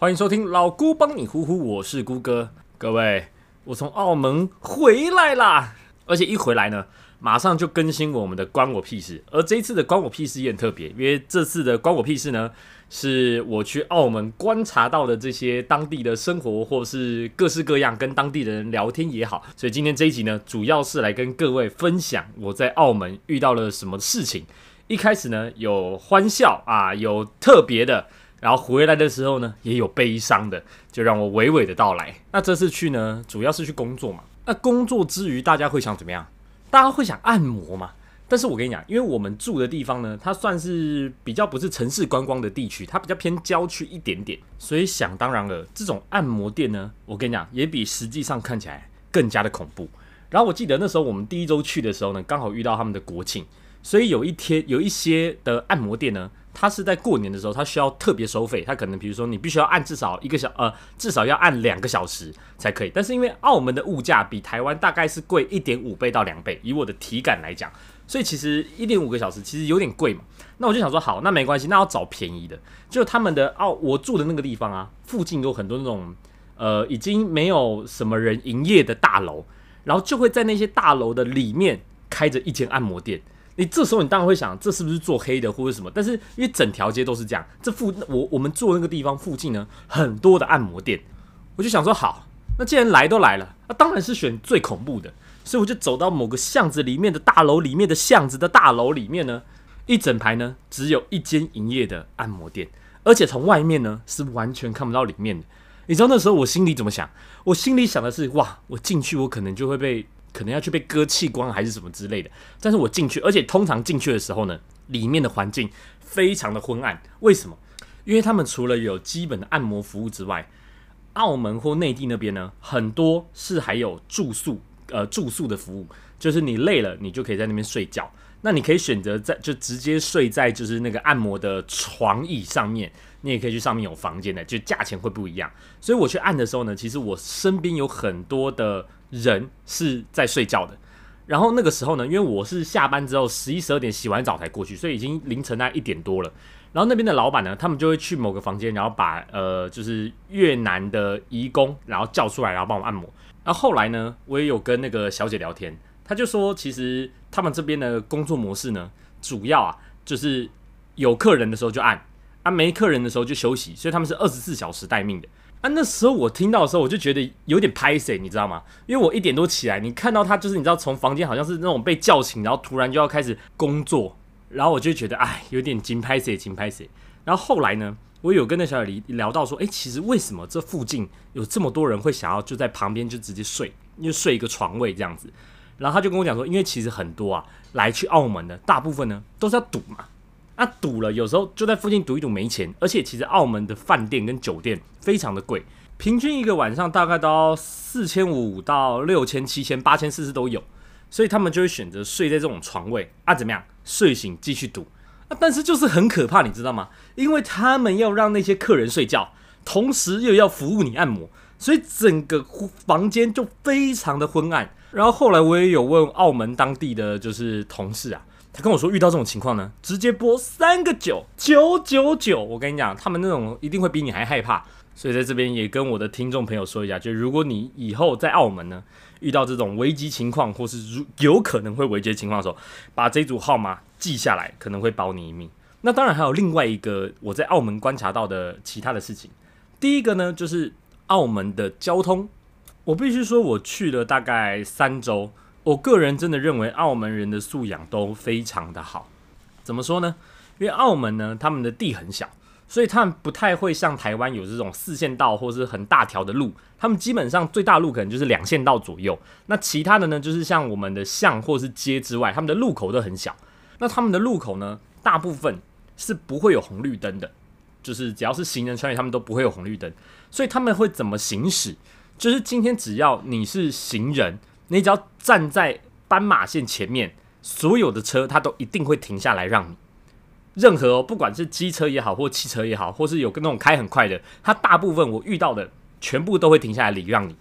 欢迎收听老姑帮你呼呼，我是姑哥。各位，我从澳门回来啦，而且一回来呢，马上就更新我们的关我屁事。而这一次的关我屁事也很特别，因为这次的关我屁事呢，是我去澳门观察到的这些当地的生活，或是各式各样跟当地的人聊天也好。所以今天这一集呢，主要是来跟各位分享我在澳门遇到了什么事情。一开始呢，有欢笑啊，有特别的。然后回来的时候呢，也有悲伤的，就让我娓娓的道来。那这次去呢，主要是去工作嘛。那工作之余，大家会想怎么样？大家会想按摩嘛？但是我跟你讲，因为我们住的地方呢，它算是比较不是城市观光的地区，它比较偏郊区一点点，所以想当然了，这种按摩店呢，我跟你讲，也比实际上看起来更加的恐怖。然后我记得那时候我们第一周去的时候呢，刚好遇到他们的国庆，所以有一天有一些的按摩店呢。它是在过年的时候，它需要特别收费。它可能比如说你必须要按至少一个小呃，至少要按两个小时才可以。但是因为澳门的物价比台湾大概是贵一点五倍到两倍，以我的体感来讲，所以其实一点五个小时其实有点贵嘛。那我就想说，好，那没关系，那要找便宜的。就他们的澳我住的那个地方啊，附近有很多那种呃已经没有什么人营业的大楼，然后就会在那些大楼的里面开着一间按摩店。你这时候你当然会想，这是不是做黑的或者什么？但是因为整条街都是这样，这附我我们住那个地方附近呢，很多的按摩店，我就想说好，那既然来都来了，那当然是选最恐怖的，所以我就走到某个巷子里面的大楼里面的巷子的大楼里面呢，一整排呢只有一间营业的按摩店，而且从外面呢是完全看不到里面的。你知道那时候我心里怎么想？我心里想的是哇，我进去我可能就会被。可能要去被割器官还是什么之类的，但是我进去，而且通常进去的时候呢，里面的环境非常的昏暗。为什么？因为他们除了有基本的按摩服务之外，澳门或内地那边呢，很多是还有住宿，呃，住宿的服务，就是你累了，你就可以在那边睡觉。那你可以选择在就直接睡在就是那个按摩的床椅上面，你也可以去上面有房间的，就价钱会不一样。所以我去按的时候呢，其实我身边有很多的。人是在睡觉的，然后那个时候呢，因为我是下班之后十一十二点洗完澡才过去，所以已经凌晨那一点多了。然后那边的老板呢，他们就会去某个房间，然后把呃就是越南的移工，然后叫出来，然后帮我按摩。然后后来呢，我也有跟那个小姐聊天，她就说，其实他们这边的工作模式呢，主要啊就是有客人的时候就按，啊没客人的时候就休息，所以他们是二十四小时待命的。啊，那时候我听到的时候，我就觉得有点拍谁，你知道吗？因为我一点多起来，你看到他就是你知道从房间好像是那种被叫醒，然后突然就要开始工作，然后我就觉得哎，有点紧拍谁，紧拍谁。然后后来呢，我有跟那小李聊到说，哎，其实为什么这附近有这么多人会想要就在旁边就直接睡，就睡一个床位这样子？然后他就跟我讲说，因为其实很多啊来去澳门的大部分呢都是要赌嘛。那赌了，有时候就在附近赌一赌没钱，而且其实澳门的饭店跟酒店非常的贵，平均一个晚上大概都要四千五到六千、七千、八千、四十都有，所以他们就会选择睡在这种床位啊，怎么样？睡醒继续赌啊，但是就是很可怕，你知道吗？因为他们要让那些客人睡觉，同时又要服务你按摩，所以整个房间就非常的昏暗。然后后来我也有问澳门当地的就是同事啊。他跟我说，遇到这种情况呢，直接拨三个九九九九。我跟你讲，他们那种一定会比你还害怕。所以在这边也跟我的听众朋友说一下，就如果你以后在澳门呢遇到这种危机情况，或是如有可能会危机情况的时候，把这组号码记下来，可能会保你一命。那当然还有另外一个我在澳门观察到的其他的事情。第一个呢，就是澳门的交通，我必须说，我去了大概三周。我个人真的认为澳门人的素养都非常的好，怎么说呢？因为澳门呢，他们的地很小，所以他们不太会像台湾有这种四线道或是很大条的路，他们基本上最大路可能就是两线道左右。那其他的呢，就是像我们的巷或是街之外，他们的路口都很小。那他们的路口呢，大部分是不会有红绿灯的，就是只要是行人穿越，他们都不会有红绿灯。所以他们会怎么行驶？就是今天只要你是行人。你只要站在斑马线前面，所有的车它都一定会停下来让你。任何不管是机车也好，或汽车也好，或是有跟那种开很快的，它大部分我遇到的全部都会停下来礼让你。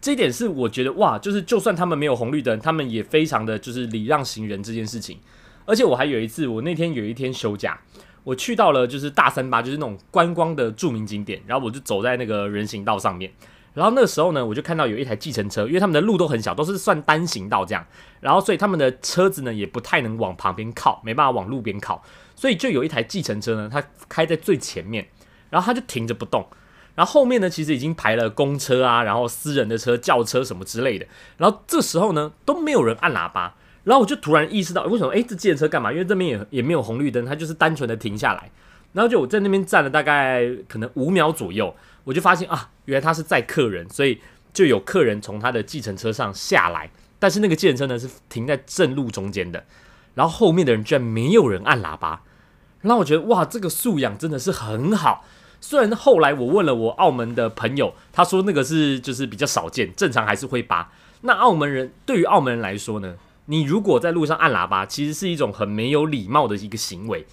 这一点是我觉得哇，就是就算他们没有红绿灯，他们也非常的就是礼让行人这件事情。而且我还有一次，我那天有一天休假，我去到了就是大三巴，就是那种观光的著名景点，然后我就走在那个人行道上面。然后那个时候呢，我就看到有一台计程车，因为他们的路都很小，都是算单行道这样，然后所以他们的车子呢也不太能往旁边靠，没办法往路边靠，所以就有一台计程车呢，它开在最前面，然后它就停着不动，然后后面呢其实已经排了公车啊，然后私人的车、轿车什么之类的，然后这时候呢都没有人按喇叭，然后我就突然意识到为什么？诶，这计程车干嘛？因为这边也也没有红绿灯，它就是单纯的停下来，然后就我在那边站了大概可能五秒左右。我就发现啊，原来他是载客人，所以就有客人从他的计程车上下来，但是那个计程车呢是停在正路中间的，然后后面的人居然没有人按喇叭，让我觉得哇，这个素养真的是很好。虽然后来我问了我澳门的朋友，他说那个是就是比较少见，正常还是会扒。那澳门人对于澳门人来说呢，你如果在路上按喇叭，其实是一种很没有礼貌的一个行为。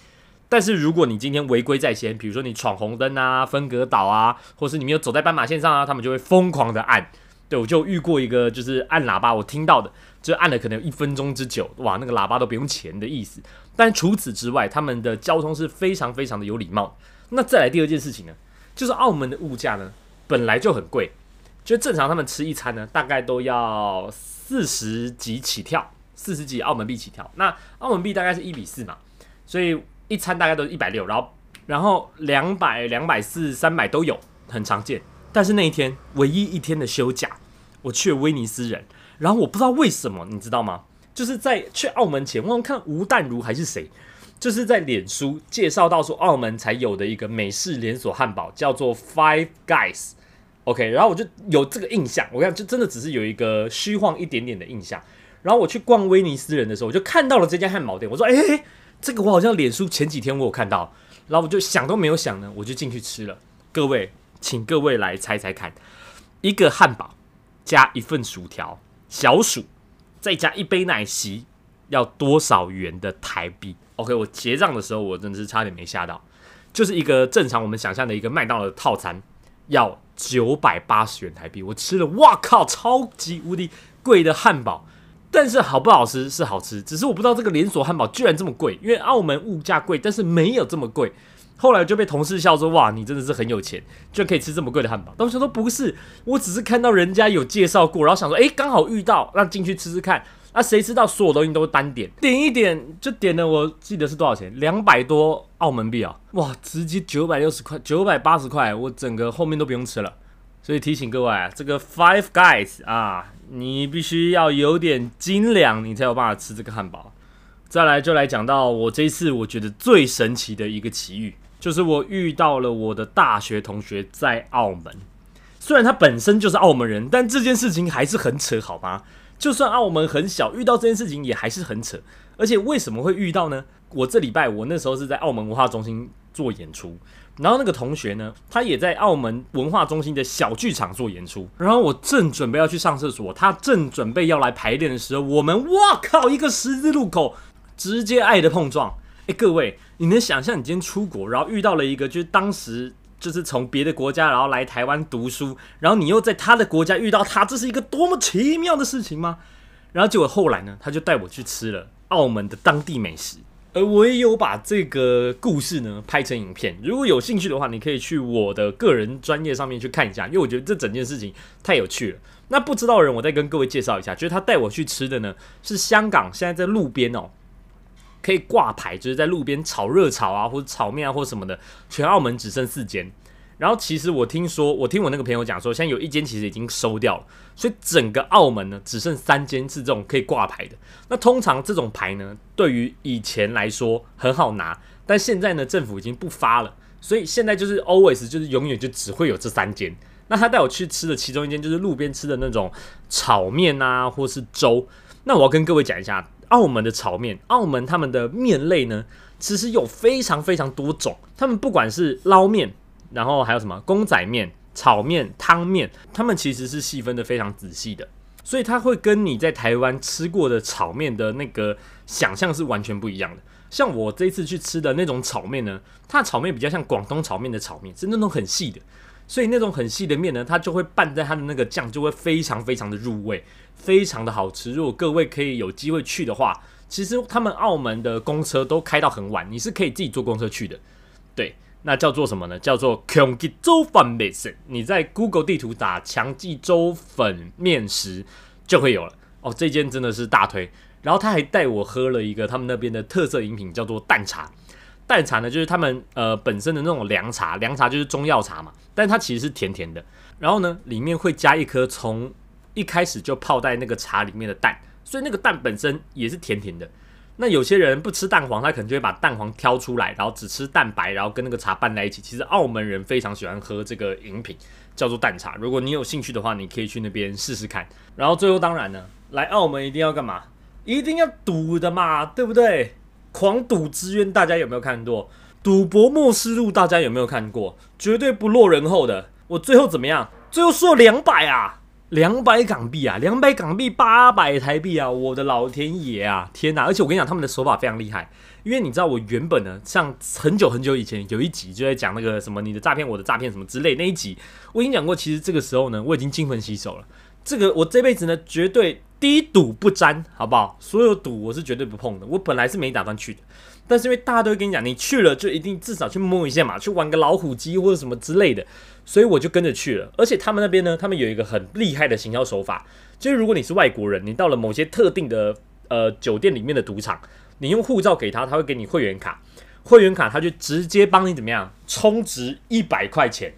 但是如果你今天违规在先，比如说你闯红灯啊、分隔岛啊，或是你没有走在斑马线上啊，他们就会疯狂的按。对我就遇过一个，就是按喇叭，我听到的就按了可能一分钟之久，哇，那个喇叭都不用钱的意思。但除此之外，他们的交通是非常非常的有礼貌。那再来第二件事情呢，就是澳门的物价呢本来就很贵，就正常他们吃一餐呢大概都要四十几起跳，四十几澳门币起跳。那澳门币大概是一比四嘛，所以。一餐大概都是一百六，然后然后两百、两百四、三百都有，很常见。但是那一天唯一一天的休假，我去了威尼斯人，然后我不知道为什么，你知道吗？就是在去澳门前，我看吴淡如还是谁，就是在脸书介绍到说澳门才有的一个美式连锁汉堡叫做 Five Guys。OK，然后我就有这个印象，我看就真的只是有一个虚晃一点点的印象。然后我去逛威尼斯人的时候，我就看到了这家汉堡店，我说：“哎。”这个我好像脸书前几天我有看到，然后我就想都没有想呢，我就进去吃了。各位，请各位来猜猜看，一个汉堡加一份薯条，小薯再加一杯奶昔，要多少元的台币？OK，我结账的时候我真的是差点没吓到，就是一个正常我们想象的一个麦当劳的套餐要九百八十元台币。我吃了，哇靠，超级无敌贵的汉堡。但是好不好吃是好吃，只是我不知道这个连锁汉堡居然这么贵，因为澳门物价贵，但是没有这么贵。后来就被同事笑说：“哇，你真的是很有钱，居然可以吃这么贵的汉堡。”当时说不是，我只是看到人家有介绍过，然后想说：“诶，刚好遇到，那进去吃吃看。”那谁知道所有东西都是单点，点一点就点了，我记得是多少钱？两百多澳门币啊！哇，直接九百六十块，九百八十块，我整个后面都不用吃了。所以提醒各位啊，这个 Five Guys 啊，你必须要有点斤两，你才有办法吃这个汉堡。再来就来讲到我这一次我觉得最神奇的一个奇遇，就是我遇到了我的大学同学在澳门。虽然他本身就是澳门人，但这件事情还是很扯，好吗？就算澳门很小，遇到这件事情也还是很扯。而且为什么会遇到呢？我这礼拜我那时候是在澳门文化中心做演出。然后那个同学呢，他也在澳门文化中心的小剧场做演出。然后我正准备要去上厕所，他正准备要来排练的时候，我们哇靠，一个十字路口，直接爱的碰撞。哎，各位，你能想象你今天出国，然后遇到了一个就是当时就是从别的国家然后来台湾读书，然后你又在他的国家遇到他，这是一个多么奇妙的事情吗？然后结果后来呢，他就带我去吃了澳门的当地美食。而我也有把这个故事呢拍成影片，如果有兴趣的话，你可以去我的个人专业上面去看一下，因为我觉得这整件事情太有趣了。那不知道的人，我再跟各位介绍一下，就是他带我去吃的呢，是香港现在在路边哦，可以挂牌，就是在路边炒热炒啊，或者炒面啊，或什么的，全澳门只剩四间。然后其实我听说，我听我那个朋友讲说，现在有一间其实已经收掉了，所以整个澳门呢只剩三间是这种可以挂牌的。那通常这种牌呢，对于以前来说很好拿，但现在呢政府已经不发了，所以现在就是 always 就是永远就只会有这三间。那他带我去吃的其中一间就是路边吃的那种炒面啊，或是粥。那我要跟各位讲一下澳门的炒面，澳门他们的面类呢，其实有非常非常多种，他们不管是捞面。然后还有什么公仔面、炒面、汤面，他们其实是细分的非常仔细的，所以它会跟你在台湾吃过的炒面的那个想象是完全不一样的。像我这次去吃的那种炒面呢，它炒面比较像广东炒面的炒面，是那种很细的，所以那种很细的面呢，它就会拌在它的那个酱，就会非常非常的入味，非常的好吃。如果各位可以有机会去的话，其实他们澳门的公车都开到很晚，你是可以自己坐公车去的。对，那叫做什么呢？叫做强记粥粉面食。你在 Google 地图打强记粥粉面食就会有了。哦，这间真的是大推。然后他还带我喝了一个他们那边的特色饮品，叫做蛋茶。蛋茶呢，就是他们呃本身的那种凉茶，凉茶就是中药茶嘛，但它其实是甜甜的。然后呢，里面会加一颗从一开始就泡在那个茶里面的蛋，所以那个蛋本身也是甜甜的。那有些人不吃蛋黄，他可能就会把蛋黄挑出来，然后只吃蛋白，然后跟那个茶拌在一起。其实澳门人非常喜欢喝这个饮品，叫做蛋茶。如果你有兴趣的话，你可以去那边试试看。然后最后当然呢，来澳门一定要干嘛？一定要赌的嘛，对不对？狂赌之渊大家有没有看过？赌博默示录大家有没有看过？绝对不落人后的。我最后怎么样？最后输了两百啊！两百港币啊，两百港币八百台币啊！我的老天爷啊，天哪！而且我跟你讲，他们的手法非常厉害，因为你知道，我原本呢，像很久很久以前有一集就在讲那个什么你的诈骗，我的诈骗什么之类那一集，我已经讲过，其实这个时候呢，我已经金盆洗手了。这个我这辈子呢，绝对低赌不沾，好不好？所有赌我是绝对不碰的。我本来是没打算去的，但是因为大家都会跟你讲，你去了就一定至少去摸一下嘛，去玩个老虎机或者什么之类的。所以我就跟着去了，而且他们那边呢，他们有一个很厉害的行销手法，就是如果你是外国人，你到了某些特定的呃酒店里面的赌场，你用护照给他，他会给你会员卡，会员卡他就直接帮你怎么样充值一百块钱，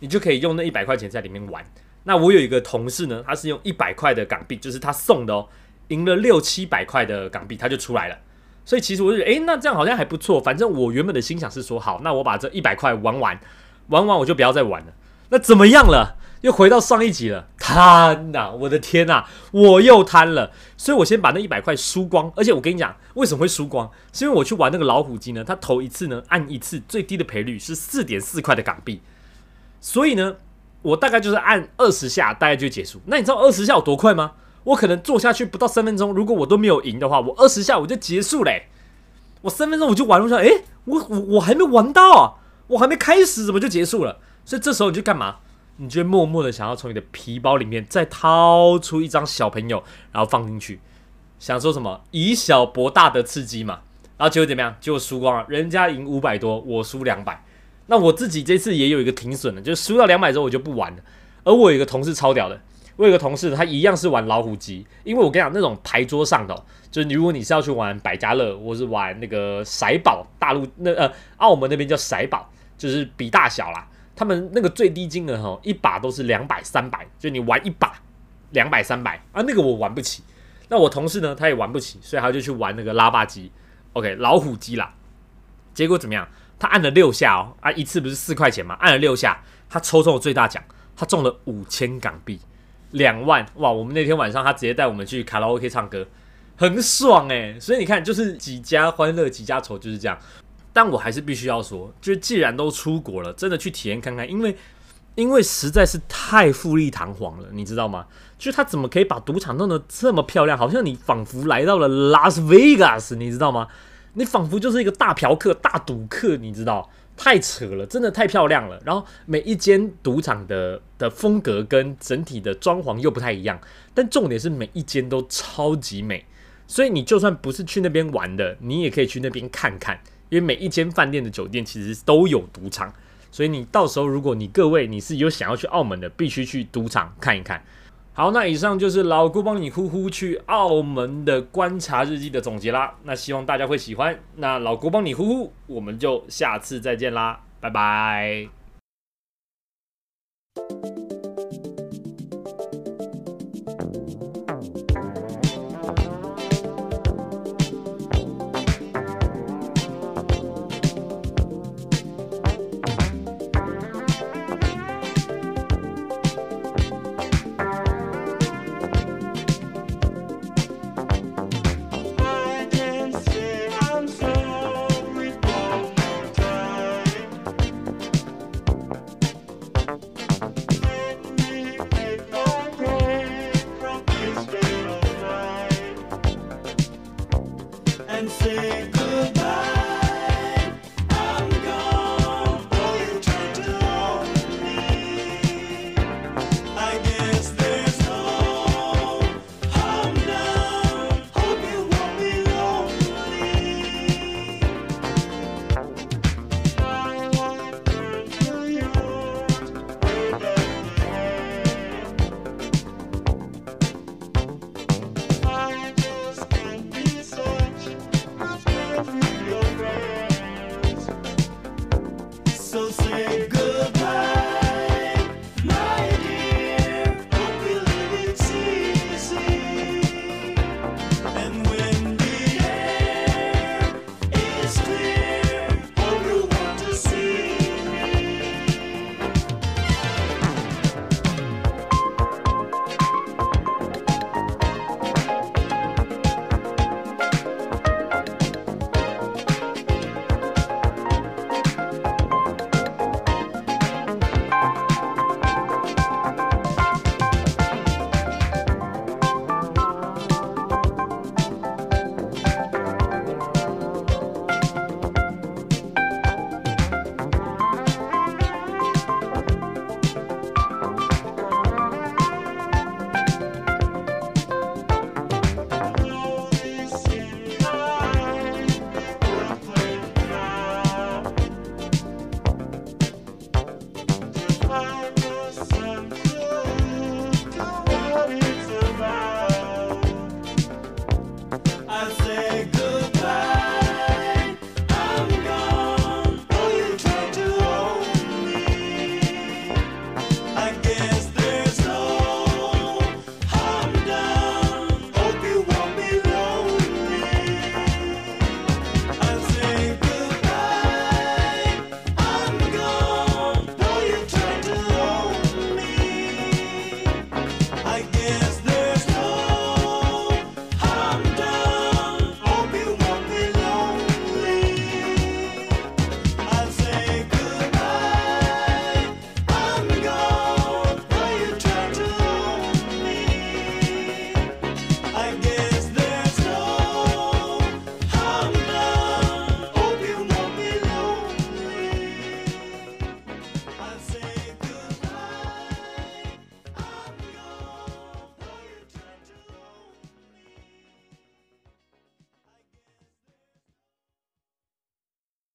你就可以用那一百块钱在里面玩。那我有一个同事呢，他是用一百块的港币，就是他送的哦，赢了六七百块的港币，他就出来了。所以其实我就觉得，诶，那这样好像还不错。反正我原本的心想是说，好，那我把这一百块玩完。玩完我就不要再玩了。那怎么样了？又回到上一集了。贪呐！我的天呐！我又贪了。所以我先把那一百块输光。而且我跟你讲，为什么会输光？是因为我去玩那个老虎机呢？它头一次呢按一次最低的赔率是四点四块的港币。所以呢，我大概就是按二十下，大概就结束。那你知道二十下有多快吗？我可能做下去不到三分钟，如果我都没有赢的话，我二十下我就结束嘞。我三分钟我就玩，我说，诶，我我我还没玩到啊！我还没开始，怎么就结束了？所以这时候你就干嘛？你就默默的想要从你的皮包里面再掏出一张小朋友，然后放进去，想说什么以小博大的刺激嘛？然后结果怎么样？结果输光了，人家赢五百多，我输两百。那我自己这次也有一个停损的，就是输到两百之后我就不玩了。而我有一个同事超屌的，我有个同事他一样是玩老虎机，因为我跟你讲那种牌桌上的。就是如果你是要去玩百家乐，或是玩那个骰宝，大陆那呃澳门那边叫骰宝。就是比大小啦，他们那个最低金额哈，一把都是两百三百，就你玩一把两百三百啊，那个我玩不起。那我同事呢，他也玩不起，所以他就去玩那个拉霸机，OK 老虎机啦。结果怎么样？他按了六下哦，啊一次不是四块钱嘛，按了六下，他抽中了最大奖，他中了五千港币，两万哇！我们那天晚上他直接带我们去卡拉 OK 唱歌，很爽诶。所以你看，就是几家欢乐几家愁，就是这样。但我还是必须要说，就是既然都出国了，真的去体验看看，因为因为实在是太富丽堂皇了，你知道吗？就是他怎么可以把赌场弄得这么漂亮，好像你仿佛来到了拉斯维加斯，你知道吗？你仿佛就是一个大嫖客、大赌客，你知道？太扯了，真的太漂亮了。然后每一间赌场的的风格跟整体的装潢又不太一样，但重点是每一间都超级美，所以你就算不是去那边玩的，你也可以去那边看看。因为每一间饭店的酒店其实都有赌场，所以你到时候如果你各位你是有想要去澳门的，必须去赌场看一看。好，那以上就是老姑帮你呼呼去澳门的观察日记的总结啦。那希望大家会喜欢。那老姑帮你呼呼，我们就下次再见啦，拜拜。good.